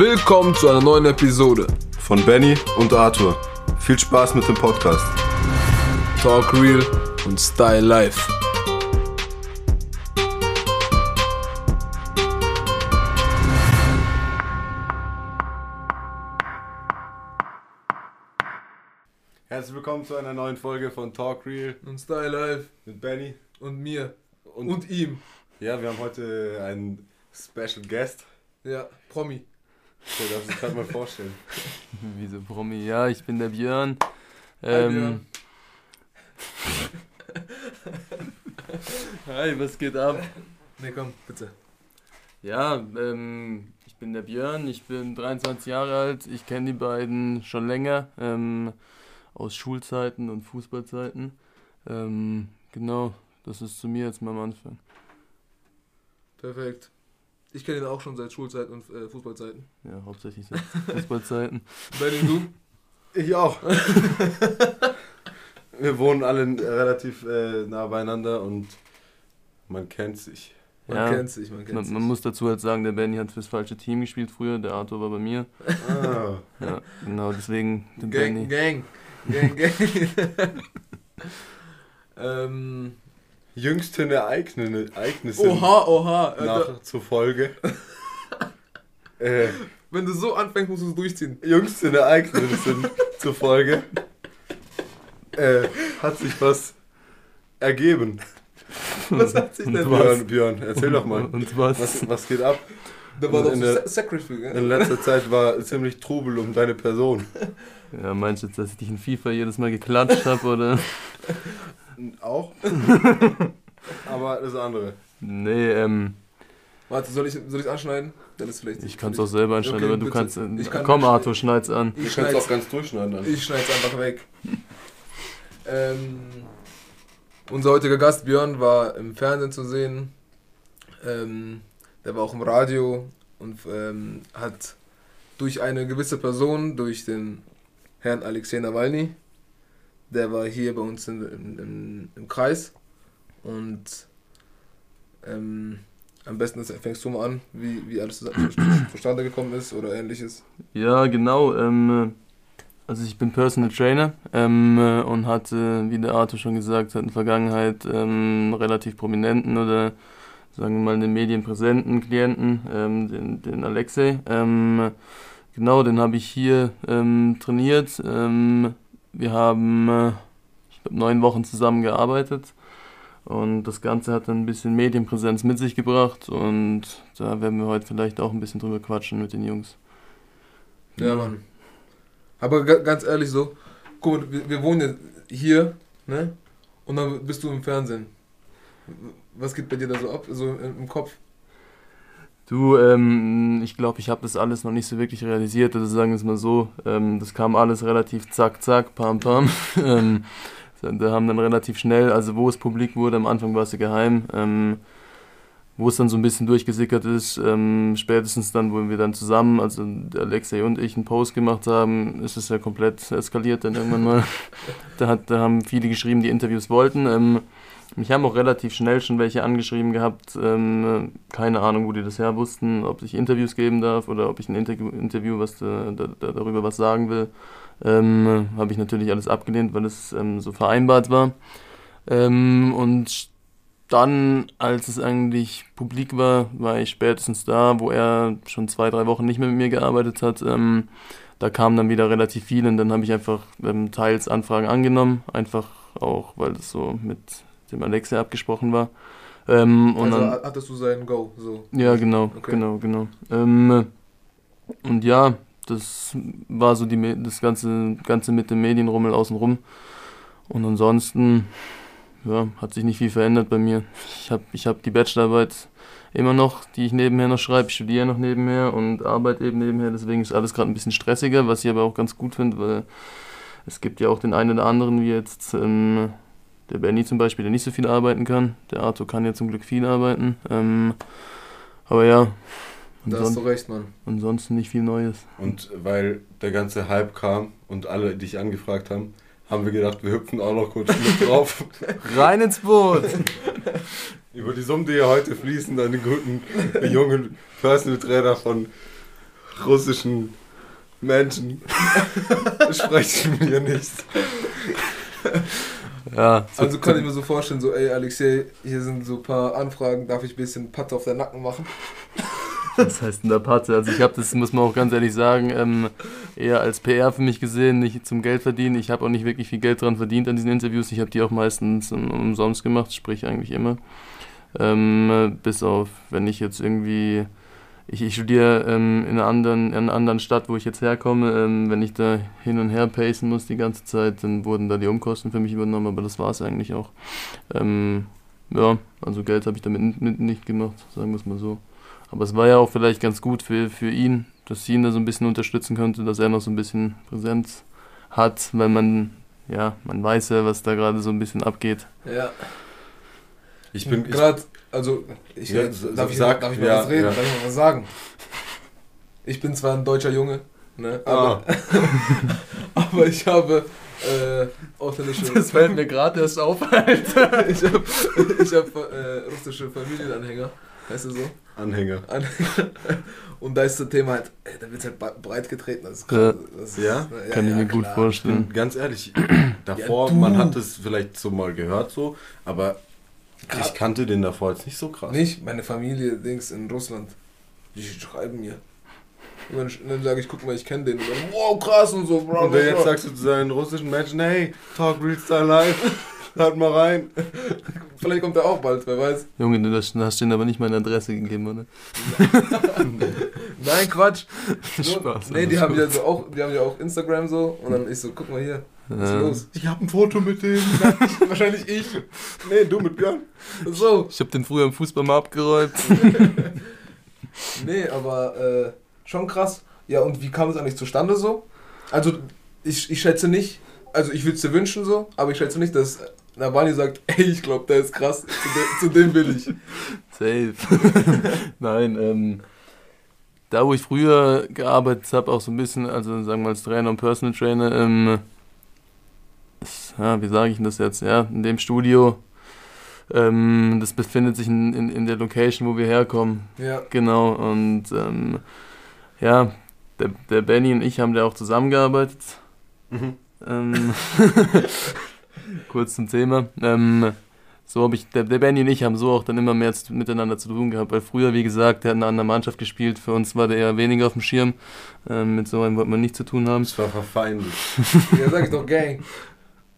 Willkommen zu einer neuen Episode von Benny und Arthur. Viel Spaß mit dem Podcast. Talk Real und Style Life. Herzlich willkommen zu einer neuen Folge von Talk Real und Style Life mit Benny und mir und, und ihm. Ja, wir haben heute einen Special Guest. Ja, Promi. So, darfst du gerade mal vorstellen. Wieso Promi? Ja, ich bin der Björn. Ähm, Hi, Björn. Hi, was geht ab? Ne, komm, bitte. Ja, ähm, ich bin der Björn, ich bin 23 Jahre alt, ich kenne die beiden schon länger, ähm, aus Schulzeiten und Fußballzeiten. Ähm, genau, das ist zu mir jetzt mal am Anfang. Perfekt. Ich kenne ihn auch schon seit Schulzeit und äh, Fußballzeiten. Ja, hauptsächlich seit Fußballzeiten. Benny, du? Ich auch. Wir wohnen alle relativ äh, nah beieinander und man kennt sich. Man ja, kennt sich, man kennt man, sich. Man muss dazu halt sagen, der Benny hat fürs falsche Team gespielt früher, der Arthur war bei mir. Ah. Ja, genau, deswegen den Gang, Benny. Gang, Gang, Gang. ähm, Jüngsten Ereignisse. Oha, oha. Äh, nach, zur Folge. äh, Wenn du so anfängst, musst du es durchziehen. Jüngsten Ereignisse zur Folge. Äh, hat sich was ergeben. Was hat sich denn Björn, Björn, erzähl doch mal. Und was? Was, was geht ab? Da war doch in, der, Sacrifice, in letzter Zeit war ziemlich Trubel um deine Person. Ja, meinst du jetzt, dass ich dich in FIFA jedes Mal geklatscht habe, oder? Auch. Aber das andere. Nee, ähm. Warte, soll ich es soll anschneiden? Dann ist vielleicht ich kann es auch selber anschneiden, okay, aber du bitte. kannst. Ich kann komm, Arthur, schneid's an. Ich kann es auch ganz durchschneiden. Dann. Ich schneid's einfach weg. ähm, unser heutiger Gast Björn war im Fernsehen zu sehen. Ähm, der war auch im Radio und ähm, hat durch eine gewisse Person, durch den Herrn Alexei Nawalny, der war hier bei uns in, in, im Kreis und ähm, am besten fängst du mal an, wie, wie alles zustande gekommen ist oder ähnliches. Ja, genau. Ähm, also ich bin Personal Trainer ähm, und hatte, wie der Arthur schon gesagt hat, in der Vergangenheit ähm, relativ prominenten oder sagen wir mal in den Medien präsenten Klienten, ähm, den, den Alexei. Ähm, genau, den habe ich hier ähm, trainiert. Wir haben, äh, ich glaube, neun Wochen zusammen gearbeitet. Und das Ganze hat dann ein bisschen Medienpräsenz mit sich gebracht und da werden wir heute vielleicht auch ein bisschen drüber quatschen mit den Jungs. Ja, Mann. Aber ganz ehrlich so, guck mal, wir, wir wohnen hier, ne? Und dann bist du im Fernsehen. Was geht bei dir da so ab, so im Kopf? Du, ähm, ich glaube, ich habe das alles noch nicht so wirklich realisiert. Also sagen wir es mal so, ähm, das kam alles relativ zack, zack, pam, pam. ähm, da haben dann relativ schnell, also wo es publik wurde, am Anfang war es ja geheim. Ähm, wo es dann so ein bisschen durchgesickert ist, ähm, spätestens dann, wo wir dann zusammen, also Alexei und ich, einen Post gemacht haben, ist es ja komplett eskaliert dann irgendwann mal. da, hat, da haben viele geschrieben, die Interviews wollten. Mich haben auch relativ schnell schon welche angeschrieben gehabt, ähm, keine Ahnung, wo die das her wussten, ob ich Interviews geben darf oder ob ich ein Interview, Interview was, äh, da, da, darüber was sagen will. Ähm, Habe ich natürlich alles abgelehnt, weil es ähm, so vereinbart war. Ähm, und dann, als es eigentlich publik war, war ich spätestens da, wo er schon zwei, drei Wochen nicht mehr mit mir gearbeitet hat. Ähm, da kamen dann wieder relativ viele und dann habe ich einfach ähm, teils Anfragen angenommen, einfach auch, weil das so mit dem Alexei abgesprochen war. Ähm, also dann, hattest du sein Go, so? Ja, genau, okay. genau, genau. Ähm, und ja, das war so die, das ganze, ganze mit dem Medienrummel außenrum. Und ansonsten ja, hat sich nicht viel verändert bei mir. Ich habe ich hab die Bachelorarbeit immer noch, die ich nebenher noch schreibe. Ich studiere noch nebenher und arbeite eben nebenher. Deswegen ist alles gerade ein bisschen stressiger, was ich aber auch ganz gut finde, weil es gibt ja auch den einen oder anderen, wie jetzt ähm, der Benny zum Beispiel, der nicht so viel arbeiten kann. Der Arthur kann ja zum Glück viel arbeiten. Ähm, aber ja. Da hast du recht, Mann. Ansonsten nicht viel Neues. Und weil der ganze Hype kam und alle dich angefragt haben, haben wir gedacht, wir hüpfen auch noch kurz mit drauf. Rein ins Boot! Über die Summen, die ja heute fließen, an den guten jungen Personal Trainer von russischen Menschen sprechen wir nicht. Ja, so- Also kann ich mir so vorstellen, so, ey Alexei, hier sind so ein paar Anfragen, darf ich ein bisschen Patte auf deinen Nacken machen? Was heißt denn der Patte? Also ich habe das, muss man auch ganz ehrlich sagen, ähm, eher als PR für mich gesehen, nicht zum Geld verdienen. Ich habe auch nicht wirklich viel Geld dran verdient an diesen Interviews. Ich habe die auch meistens um, umsonst gemacht, sprich eigentlich immer. Ähm, bis auf, wenn ich jetzt irgendwie, ich, ich studiere ähm, in, einer anderen, in einer anderen Stadt, wo ich jetzt herkomme. Ähm, wenn ich da hin und her pacen muss die ganze Zeit, dann wurden da die Umkosten für mich übernommen, aber das war es eigentlich auch. Ähm, ja, also Geld habe ich damit nicht gemacht, sagen wir es mal so. Aber es war ja auch vielleicht ganz gut für, für ihn, dass sie ihn da so ein bisschen unterstützen konnte, dass er noch so ein bisschen Präsenz hat, weil man, ja, man weiß ja, was da gerade so ein bisschen abgeht. Ja. Ich bin. Gerade, also, ich, Ja, darf, ich, sag- darf ich mal ja, was reden? ja. Darf ich mal was sagen? Ich bin zwar ein deutscher Junge, ne, aber, ah, aber ich habe äh, ausländische... fällt mir gerade erst auf, Alter. ich habe ich hab, äh, russische Familienanhänger, heißt du so? Anhänger. Anhänger. Und da ist das Thema halt, ey, da wird halt breit getreten. Das ist Ja. krass. Das ist, Ja? Kann ich mir gut klar. vorstellen. Ganz ehrlich, davor, Ja, man hat es vielleicht so mal gehört so, aber Krass. ich kannte den davor jetzt nicht so krass. Nicht, meine Familie, Dings in Russland, die schreiben mir. Und dann, dann sage ich, guck mal, ich kenne den. Und dann, wow, krass und so, bro. Und wenn jetzt sagst du zu seinen russischen Menschen, hey, talk real style live, hört mal rein. Vielleicht kommt er auch bald, wer weiß. Junge, du hast, hast denen aber nicht meine Adresse gegeben, oder? Nein, Quatsch. So, Spaß. nee, die haben ja so auch, die haben ja auch Instagram so. Und dann ich so, guck mal hier, was ist Ja. los? Ich habe ein Foto mit dem. Wahrscheinlich ich. Nee, du mit Björn. So. Ich habe den früher im Fußball mal abgeräumt. Nee, aber äh, schon krass. Ja, und wie kam es eigentlich zustande so? Also, ich, ich schätze nicht, also ich würde es dir wünschen so, aber ich schätze nicht, dass Navani sagt, ey, ich glaube, der ist krass, zu, de zu dem will ich. Safe. Nein, ähm, da wo ich früher gearbeitet habe, auch so ein bisschen, also sagen wir als Trainer und Personal Trainer, ähm, ja, wie sage ich denn das jetzt? Ja, in dem Studio, ähm, das befindet sich in, in, in der Location, wo wir herkommen. Ja, Genau, und ähm, ja, der, der Benny und ich haben da auch zusammengearbeitet. Mhm. Ähm, kurz zum Thema. Ähm, so habe ich, der, der Benny und ich haben so auch dann immer mehr zu, miteinander zu tun gehabt, weil früher, wie gesagt, der hat in einer anderen Mannschaft gespielt, für uns war der eher weniger auf dem Schirm, ähm, mit so einem wollte man nichts zu tun haben. Das war verfeindet. ja, sag ich doch, Gang.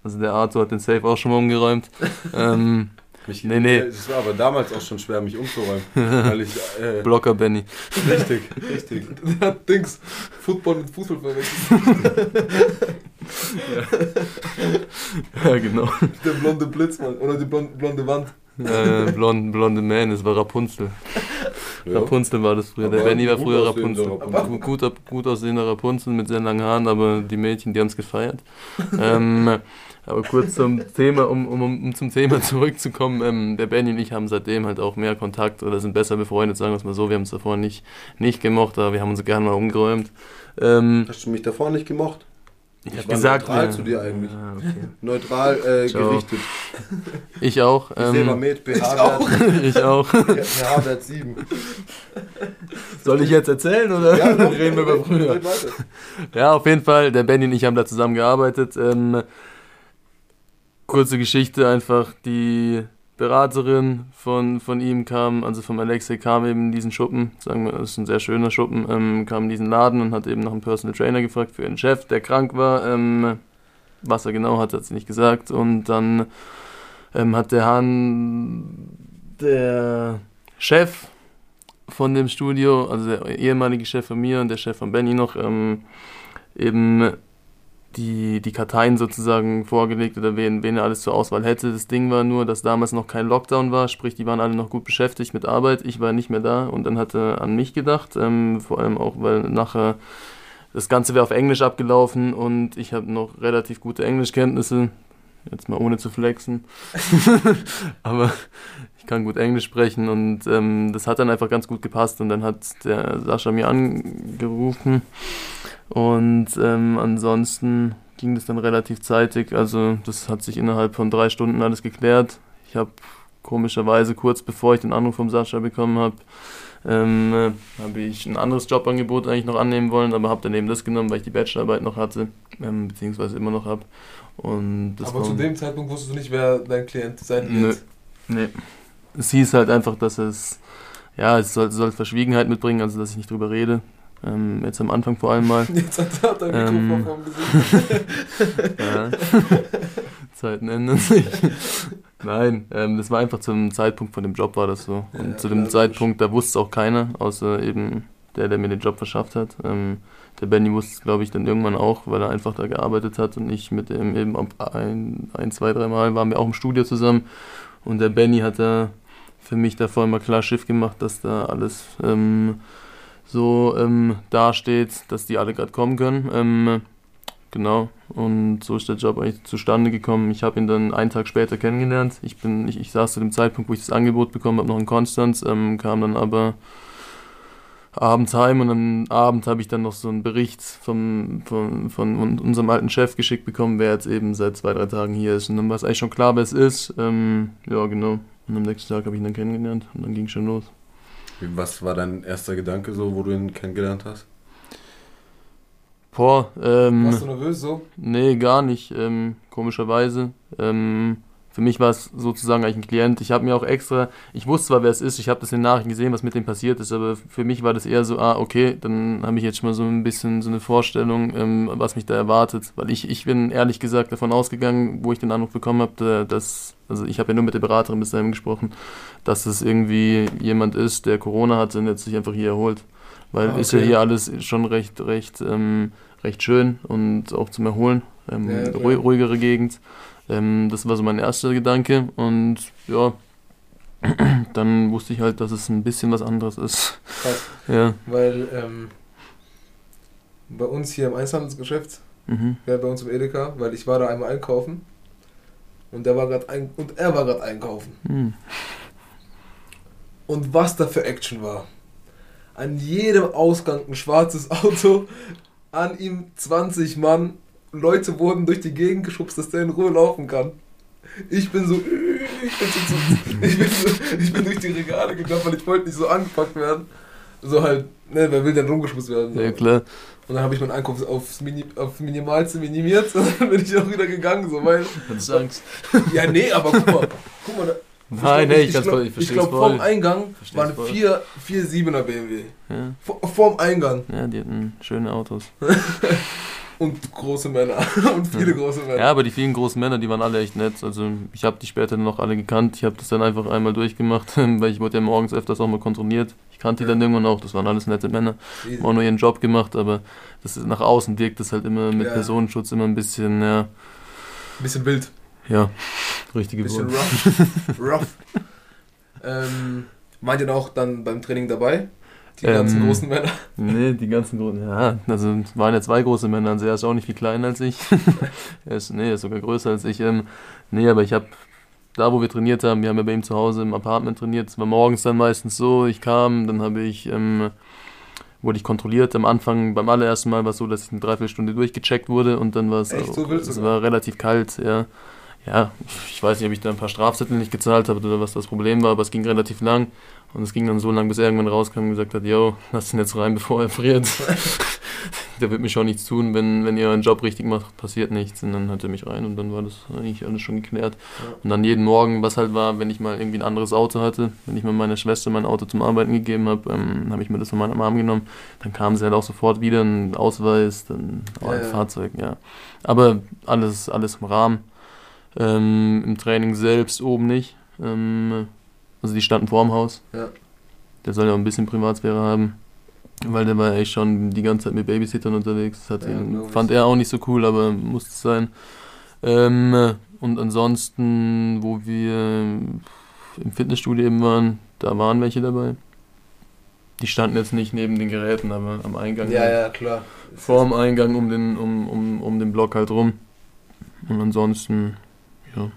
Also der Arthur hat den Safe auch schon mal umgeräumt. ähm, Mich, Nee, nee. Es war aber damals auch schon schwer, mich umzuräumen. weil ich. Äh, Blocker Benny. richtig, richtig. Der hat Dings, Football mit Fußball verwechselt. ja, genau. Der blonde Blitz, Mann. Oder die blonde, blonde Wand. Äh, blonde, blonde Man, das war Rapunzel. Ja. Rapunzel war das früher. Der Aber Benny war früher Rapunzel. Rapunzel. Gut, guter, gut aussehender Rapunzel mit sehr langen Haaren, aber die Mädchen, die haben es gefeiert. ähm, aber kurz zum Thema, um, um, um zum Thema zurückzukommen, ähm, der Benny und ich haben seitdem halt auch mehr Kontakt oder sind besser befreundet, sagen wir es mal so. Wir haben es davor nicht, nicht gemocht, aber wir haben uns gerne mal umgeräumt. Ähm, Hast du mich davor nicht gemocht? ich Ich habe war gesagt, neutral ja. zu dir eigentlich. Ah, okay. Neutral äh, gerichtet. Ich auch. Ich Ähm, Sebamed, pH-Wert ich auch. pH-Wert 7. Soll ich jetzt erzählen oder doch, reden wir über früher? Ja, auf jeden Fall. Der Benny und ich haben da zusammen gearbeitet. Ähm, kurze Geschichte einfach. Die Beraterin von, von ihm kam, also vom Alexei, kam eben in diesen Schuppen. Sagen wir, das ist ein sehr schöner Schuppen. Ähm, kam in diesen Laden und hat eben nach einem Personal Trainer gefragt für ihren Chef, der krank war. Ähm, was er genau hat, hat sie nicht gesagt. Und dann ähm, hat der Hahn, der Chef von dem Studio, also der ehemalige Chef von mir und der Chef von Benny noch, ähm, eben die, die Karteien sozusagen vorgelegt oder wen, wen er alles zur Auswahl hätte. Das Ding war nur, dass damals noch kein Lockdown war, sprich, die waren alle noch gut beschäftigt mit Arbeit. Ich war nicht mehr da und dann hat er an mich gedacht, ähm, vor allem auch, weil nachher das Ganze wäre auf Englisch abgelaufen und ich habe noch relativ gute Englischkenntnisse. Jetzt mal ohne zu flexen. Aber ich kann gut Englisch sprechen und ähm, das hat dann einfach ganz gut gepasst und dann hat der Sascha mir angerufen und ähm, ansonsten ging das dann relativ zeitig, also das hat sich innerhalb von drei Stunden alles geklärt. Ich habe komischerweise kurz bevor ich den Anruf vom Sascha bekommen habe, ähm, äh, habe ich ein anderes Jobangebot eigentlich noch annehmen wollen, aber habe dann eben das genommen, weil ich die Bachelorarbeit noch hatte, ähm, beziehungsweise immer noch habe. Aber zu dem Zeitpunkt wusstest du nicht, wer dein Klient sein wird? Nee. Es hieß halt einfach, dass es, ja, es soll, soll Verschwiegenheit mitbringen, also dass ich nicht drüber rede. Ähm, jetzt am Anfang vor allem mal. Jetzt hat er ein Mikrofon ähm, vom Gesicht. ja. Zeiten ändern sich. Nein, ähm, das war einfach zum Zeitpunkt von dem Job war das so. Und ja, zu dem Zeitpunkt, da wusste es auch keiner, außer eben der, der mir den Job verschafft hat. Ähm, der Benny wusste es, glaube ich, dann irgendwann auch, weil er einfach da gearbeitet hat und ich mit dem eben ein, ein zwei, dreimal waren wir auch im Studio zusammen. Und der Benny hat da für mich davor immer klar Schiff gemacht, dass da alles ähm, so ähm, dasteht, dass die alle gerade kommen können. Ähm, genau. Und so ist der Job eigentlich zustande gekommen. Ich habe ihn dann einen Tag später kennengelernt. Ich bin, ich, ich saß zu dem Zeitpunkt, wo ich das Angebot bekommen habe, noch in Konstanz, ähm, kam dann aber abends heim und am Abend habe ich dann noch so einen Bericht vom, von, von unserem alten Chef geschickt bekommen, wer jetzt eben seit zwei, drei Tagen hier ist. Und dann war es eigentlich schon klar, wer es ist. Ähm, ja, genau. Und am nächsten Tag habe ich ihn dann kennengelernt und dann ging es schon los. Was war dein erster Gedanke so, wo du ihn kennengelernt hast? Boah, ähm. Warst du nervös so? Nee, gar nicht, ähm, komischerweise. Ähm, für mich war es sozusagen eigentlich ein Klient. Ich habe mir auch extra, ich wusste zwar, wer es ist, ich habe das in den Nachrichten gesehen, was mit dem passiert ist, aber für mich war das eher so, ah, okay, dann habe ich jetzt schon mal so ein bisschen so eine Vorstellung, ähm, was mich da erwartet. Weil ich, ich bin ehrlich gesagt davon ausgegangen, wo ich den Anruf bekommen habe, dass, also ich habe ja nur mit der Beraterin bis dahin gesprochen, dass es irgendwie jemand ist, der Corona hatte und jetzt sich einfach hier erholt. Weil ah, okay. ist ja hier alles schon recht, recht, ähm, recht schön und auch zum Erholen. Ähm, ja, ruhigere Gegend. Ähm, das war so mein erster Gedanke und ja, dann wusste ich halt, dass es ein bisschen was anderes ist. Krass. Ja. Weil ähm, bei uns hier im Einzelhandelsgeschäft, mhm. ja, bei uns im Edeka, weil ich war da einmal einkaufen und der war gerade ein und er war gerade einkaufen. Mhm. Und was da für Action war. An jedem Ausgang ein schwarzes Auto, an ihm 20 Mann Leute wurden durch die Gegend geschubst, dass der in Ruhe laufen kann. Ich bin so, ich bin, so, ich bin, so, ich bin durch die Regale gegangen, weil ich wollte nicht so angepackt werden. So halt, ne, wer will denn rumgeschubst werden? So. Ja, klar. Und dann habe ich meinen Einkauf aufs Mini, auf Minimalste minimiert und dann bin ich auch wieder gegangen, so, weil... Hattest du Angst? Ja, nee, aber guck mal, guck mal, da, Nein, nee, ich, ich glaube, ich, ich glaub, vorm Eingang waren vier, vier 7er BMW. Ja. Vor, vorm Eingang. Ja, die hatten schöne Autos. Und große Männer. Und viele ja. große Männer. Ja, aber die vielen großen Männer, die waren alle echt nett. Also ich habe die später noch alle gekannt. Ich habe das dann einfach einmal durchgemacht, weil ich wurde ja morgens öfters auch mal kontrolliert. Ich kannte die dann irgendwann auch. Das waren alles nette Männer. Haben auch nur ihren Job gemacht, aber das ist, nach außen wirkt das halt immer mit ja. Personenschutz immer ein bisschen, ja. Ein bisschen wild. Ja, richtige Bisschen Wort. rough. rough. ähm, waren die auch dann beim Training dabei? Die ganzen ähm, großen Männer? Nee, die ganzen großen, ja, also es waren ja zwei große Männer, er ist auch nicht viel kleiner als ich. er ist, nee, er ist sogar größer als ich. Ähm, nee, aber ich habe, da wo wir trainiert haben, wir haben ja bei ihm zu Hause im Apartment trainiert, es war morgens dann meistens so, ich kam, dann habe ich, ähm, wurde ich kontrolliert. Am Anfang, beim allerersten Mal war es so, dass ich eine Dreiviertelstunde durchgecheckt wurde und dann war es, Echt, so es war relativ kalt, ja. Ja, ich weiß nicht, ob ich da ein paar Strafzettel nicht gezahlt habe oder was das Problem war, aber es ging relativ lang. Und es ging dann so lang, bis er irgendwann rauskam und gesagt hat, yo, lass ihn jetzt rein, bevor er friert. Der wird mir schon nichts tun, wenn, wenn ihr euren Job richtig macht, passiert nichts. Und dann hat er mich rein und dann war das eigentlich alles schon geklärt. Ja. Und dann jeden Morgen, was halt war, wenn ich mal irgendwie ein anderes Auto hatte, wenn ich mal meiner Schwester mein Auto zum Arbeiten gegeben habe, ähm, habe ich mir das von meiner Mom genommen, dann kam sie halt auch sofort wieder, ein Ausweis, dann auch ein ja, Fahrzeug, ja. Aber alles, alles im Rahmen. Ähm, Im Training selbst oben nicht. Ähm, also die standen vor dem Haus. Ja. Der soll ja auch ein bisschen Privatsphäre haben. Weil der war echt schon die ganze Zeit mit Babysittern unterwegs. Das ja, ihn, fand er auch nicht so cool, aber musste es sein. Ähm, und ansonsten, wo wir im Fitnessstudio eben waren, da waren welche dabei. Die standen jetzt nicht neben den Geräten, aber am Eingang. Ja, halt. ja, klar. Vor dem Eingang um den, um, um, um den Block halt rum. Und ansonsten, ja.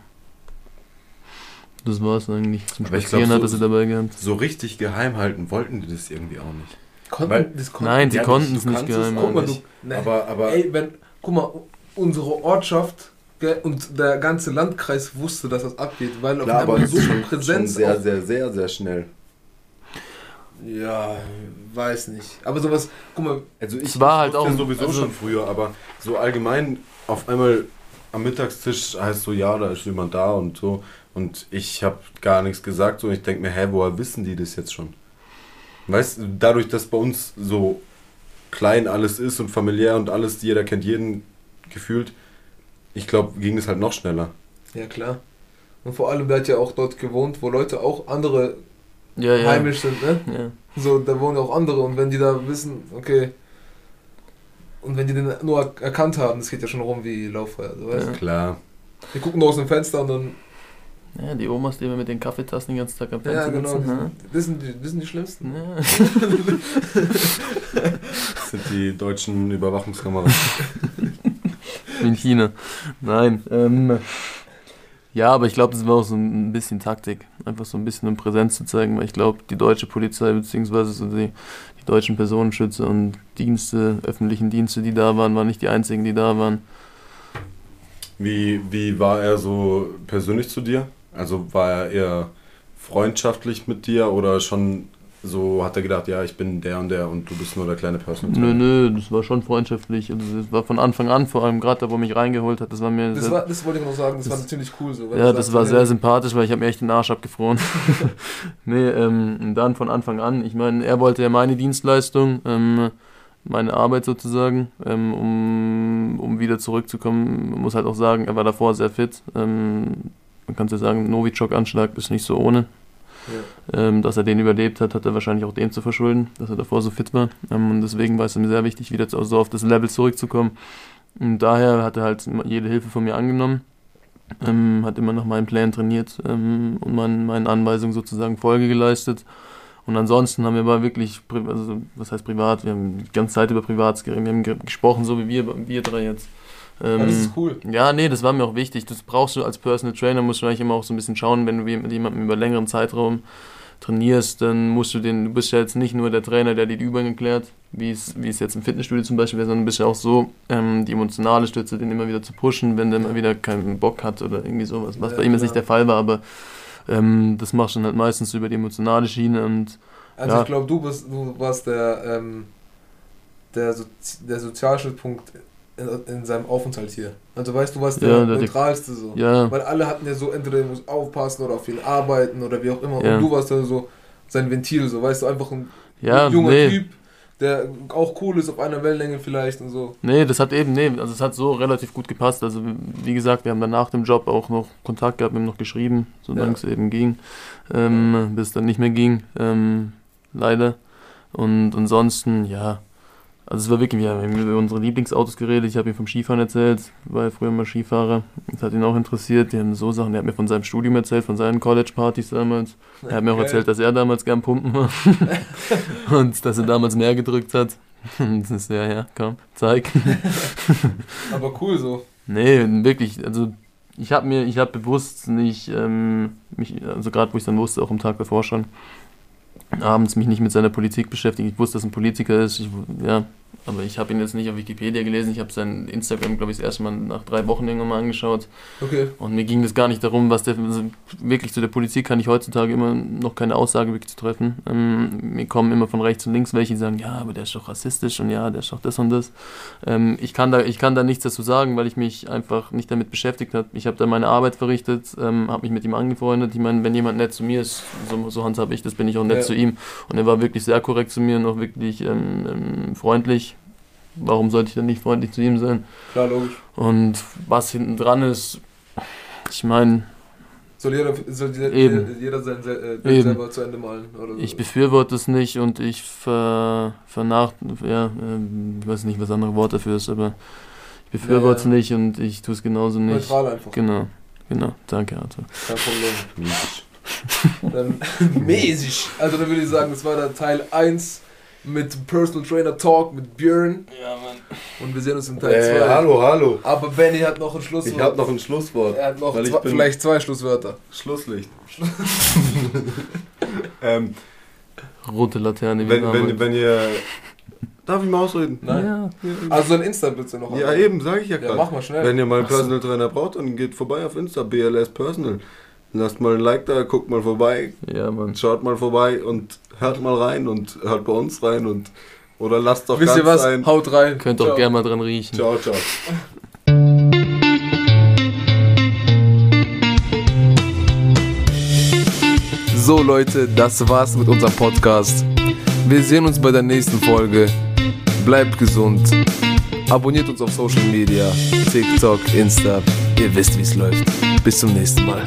Das war es eigentlich. Zum Aber Spazieren glaub, so, hat er sie dabei gehabt. So richtig geheim halten wollten die das irgendwie auch nicht. Konnten, Weil, konnten, nein, sie ja, konnten es nicht geheim halten. aber, aber ey, wenn, guck mal, unsere Ortschaft und der ganze Landkreis wusste, dass das abgeht, weil Klar, aber so schon, Präsenz. Schon sehr, sehr, sehr, sehr schnell. Ja, weiß nicht. Aber sowas, guck mal, Also ich Es war halt auch- sowieso also- schon früher, aber so allgemein auf einmal am Mittagstisch heißt so, ja, da ist jemand da und so. Und ich habe gar nichts gesagt. So, ich denke mir, hä, woher wissen die das jetzt schon? Weißt du, dadurch, dass bei uns so klein alles ist und familiär und alles, jeder kennt jeden gefühlt, ich glaube, ging es halt noch schneller. ja klar. Und vor allem, der hat ja auch dort gewohnt, wo Leute auch andere Ja, ja. heimisch sind, ne? ja. So, da wohnen auch andere und wenn die da wissen, okay. Und wenn die den nur er- erkannt haben, das geht ja schon rum wie Lauffeuer, so weißt Ja. du? Klar. Die gucken nur aus dem Fenster und dann. ja, die Omas, die immer mit den Kaffeetassen den ganzen Tag am Ja, Fenster genau. sitzen. ne? Das sind die, das sind die schlimmsten. Ja. Das sind die deutschen Überwachungskameras. In China. Nein. Ähm, ja, aber ich glaube, das war auch so ein bisschen Taktik. Einfach so ein bisschen um Präsenz zu zeigen, weil ich glaube, die deutsche Polizei beziehungsweise so die deutschen Personenschützer und Dienste, öffentlichen Dienste, die da waren, waren nicht die einzigen, die da waren. Wie, wie war er so persönlich zu dir? Also war er eher freundschaftlich mit dir oder schon so hat er gedacht, ja, ich bin der und der und du bist nur der kleine Personal Nö, nö, das war schon freundschaftlich. Also das war von Anfang an, vor allem gerade da, wo er mich reingeholt hat, das war mir Das, sehr, war, das wollte ich noch sagen, das, Das- war ziemlich cool so. weil Ja, das sagst, war hey, sehr sympathisch, weil ich habe mir echt den Arsch abgefroren. nee, ähm, dann von Anfang an, ich meine, er wollte ja meine Dienstleistung, ähm, meine Arbeit sozusagen, ähm, um, um wieder zurückzukommen. Man muss halt auch sagen, er war davor sehr fit. Ähm, man kann ja sagen, Novichok-Anschlag ist nicht so ohne. Ja. Ähm, dass er den überlebt hat, hat er wahrscheinlich auch dem zu verschulden, dass er davor so fit war. Ähm, und deswegen war es ihm sehr wichtig, wieder so auf das Level zurückzukommen. Und daher hat er halt jede Hilfe von mir angenommen, ähm, hat immer nach meinen Plänen trainiert ähm, und meinen, meinen Anweisungen sozusagen Folge geleistet. Und ansonsten haben wir aber wirklich, also was heißt privat, wir haben die ganze Zeit über Privates geredet, wir haben ge- gesprochen, so wie wir, wir drei jetzt. Ähm, Ja, das ist cool. ja, nee, das war mir auch wichtig. Das brauchst du als Personal Trainer, musst du eigentlich immer auch so ein bisschen schauen, wenn du mit jemandem über längeren Zeitraum trainierst, dann musst du den, du bist ja jetzt nicht nur der Trainer, der dir die Übungen erklärt, wie es, wie es jetzt im Fitnessstudio zum Beispiel wäre, sondern bist ja auch so, ähm, die emotionale Stütze, den immer wieder zu pushen, wenn der mal wieder keinen Bock hat oder irgendwie sowas, was Ja, bei ihm jetzt nicht der Fall war, aber ähm, das machst du dann halt meistens über die emotionale Schiene und Also Ja. ich glaube, du bist, du warst der, ähm, der, Sozi der Sozialstützpunkt in, in seinem Aufenthalt hier. Also weißt du, warst der, Ja, neutralste so. ja, Weil alle hatten ja so, entweder er muss aufpassen oder auf ihn arbeiten oder wie auch immer. Ja. Und du warst ja so sein Ventil, so weißt du, einfach ein ja, junger nee. Typ, der auch cool ist, auf einer Wellenlänge vielleicht und so. Nee, das hat eben, nee, also es hat so relativ gut gepasst. Also wie gesagt, wir haben dann nach dem Job auch noch Kontakt gehabt, wir haben noch geschrieben, solange es eben ging, ähm, bis es dann nicht mehr ging, ähm, leider. Und ansonsten, ja, also es war wirklich, wir haben über unsere Lieblingsautos geredet, ich habe ihm vom Skifahren erzählt, war ja früher mal Skifahrer, das hat ihn auch interessiert, die haben so Sachen, er hat mir von seinem Studium erzählt, von seinen College-Partys damals. Er hat mir auch erzählt, dass er damals gern pumpen war und dass er damals mehr gedrückt hat. Das ist ja, ja, komm, zeig. Aber cool so. Nee, wirklich, also ich habe mir, ich habe bewusst nicht, ähm, mich, also gerade wo ich dann wusste, auch am Tag davor schon, abends mich nicht mit seiner Politik beschäftigt. Ich wusste, dass er ein Politiker ist, ich, ja, aber ich habe ihn jetzt nicht auf Wikipedia gelesen, ich habe sein Instagram, glaube ich, das erste Mal nach drei Wochen irgendwann mal angeschaut Okay. und mir ging es gar nicht darum, was der, also wirklich zu der Politik kann ich heutzutage immer noch keine Aussage wirklich zu treffen. Ähm, mir kommen immer von rechts und links welche, die sagen, ja, aber der ist doch rassistisch und ja, der ist doch das und das. Ähm, ich, kann da, ich kann da nichts dazu sagen, weil ich mich einfach nicht damit beschäftigt habe. Ich habe da meine Arbeit verrichtet, ähm, habe mich mit ihm angefreundet. Ich meine, wenn jemand nett zu mir ist, so, so handhabe ich das, bin ich auch nett Ja. zu ihm. Und er war wirklich sehr korrekt zu mir und auch wirklich ähm, ähm, freundlich. Warum sollte ich dann nicht freundlich zu ihm sein? Klar, logisch. Und was hinten dran ist, ich meine, Soll jeder, soll jeder, Eben. jeder sein äh, Bild Eben. selber zu Ende malen? Oder so. ich befürworte es nicht und ich ver, vernach, ja, ähm, ich weiß nicht, was andere Wort dafür ist, aber ich befürworte es Ja, ja. nicht und ich tue es genauso nicht. Neutral einfach. Genau, genau, danke Arthur. Kein Problem. Mäßig. Dann mäßig. Also dann würde ich sagen, das war der Teil 1 mit Personal Trainer Talk mit Björn. Ja, Mann. Und wir sehen uns im Teil 2. Äh, hallo, hallo. Aber Benny hat noch ein Schlusswort. Ich habe noch ein Schlusswort. er hat noch weil ich zwei, bin- vielleicht zwei Schlusswörter. Schlusslicht. ähm, Rote Laterne, wie wenn, wenn, wenn ihr. Darf ich mal ausreden? Nein. Ja, Also ein Insta bitte noch. Ja, eben, sage ich ja Ja, gerade. mach mal schnell. Wenn ihr mal einen. Personal Trainer braucht, dann geht vorbei auf Insta, BLS Personal. Lasst mal ein Like da, guckt mal vorbei, Ja, Mann. schaut mal vorbei und hört mal rein und hört bei uns rein und oder lasst doch Wisst ganz ihr was? ein. Haut rein. Könnt auch Ciao. gerne mal dran riechen. Ciao, ciao. So Leute, das war's mit unserem Podcast. Wir sehen uns bei der nächsten Folge. Bleibt gesund. Abonniert uns auf Social Media, TikTok, Insta. Ihr wisst, wie es läuft. Bis zum nächsten Mal.